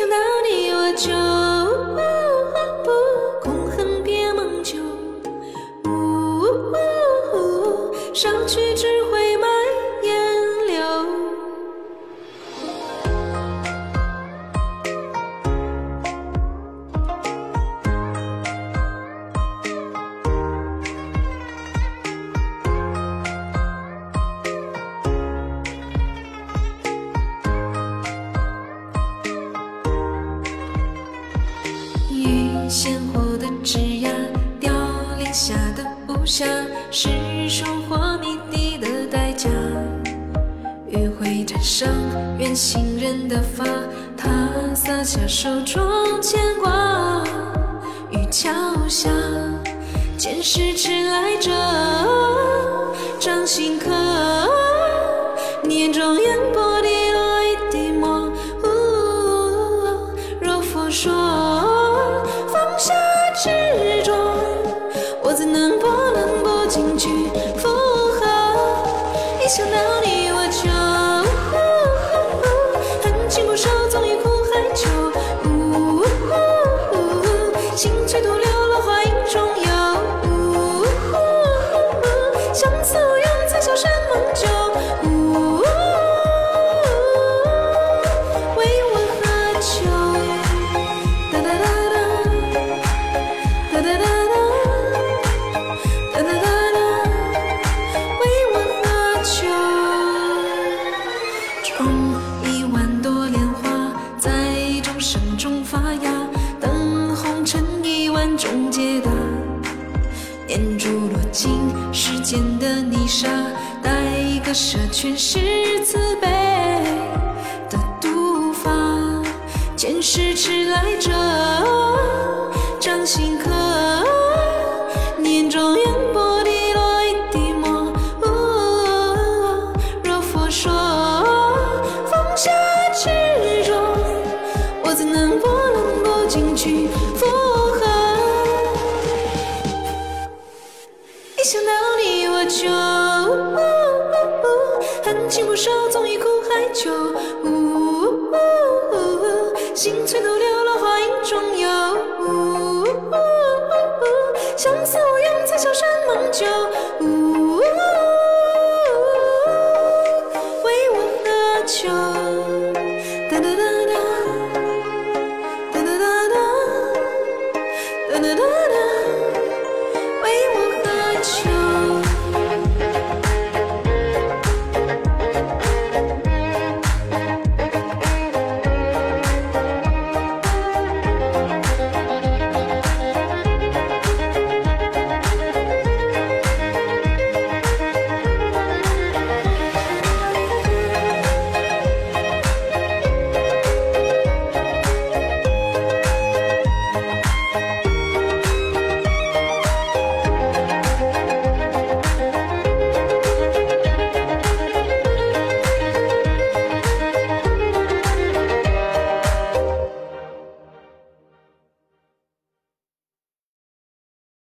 想到你我就空恨别梦久，上去只会鲜活的枝桠，凋零下的无暇，是收获谜底的代价。余晖沾上远行人的发，他洒下手中牵挂。雨桥下，前世迟来者，掌心刻，你眼中烟波滴落一滴墨。若佛说 show. 一万种解答。念珠落进时间的泥沙，待割舍全是慈悲的读法。前世迟来者，掌心刻，想到你我就，恨情不寿，总于苦海囚。心翠独留，落花影中游。相思无用，才笑山盟旧。我酒。哒哒哒哒，哒哒哒哒，哒哒哒哒，我。you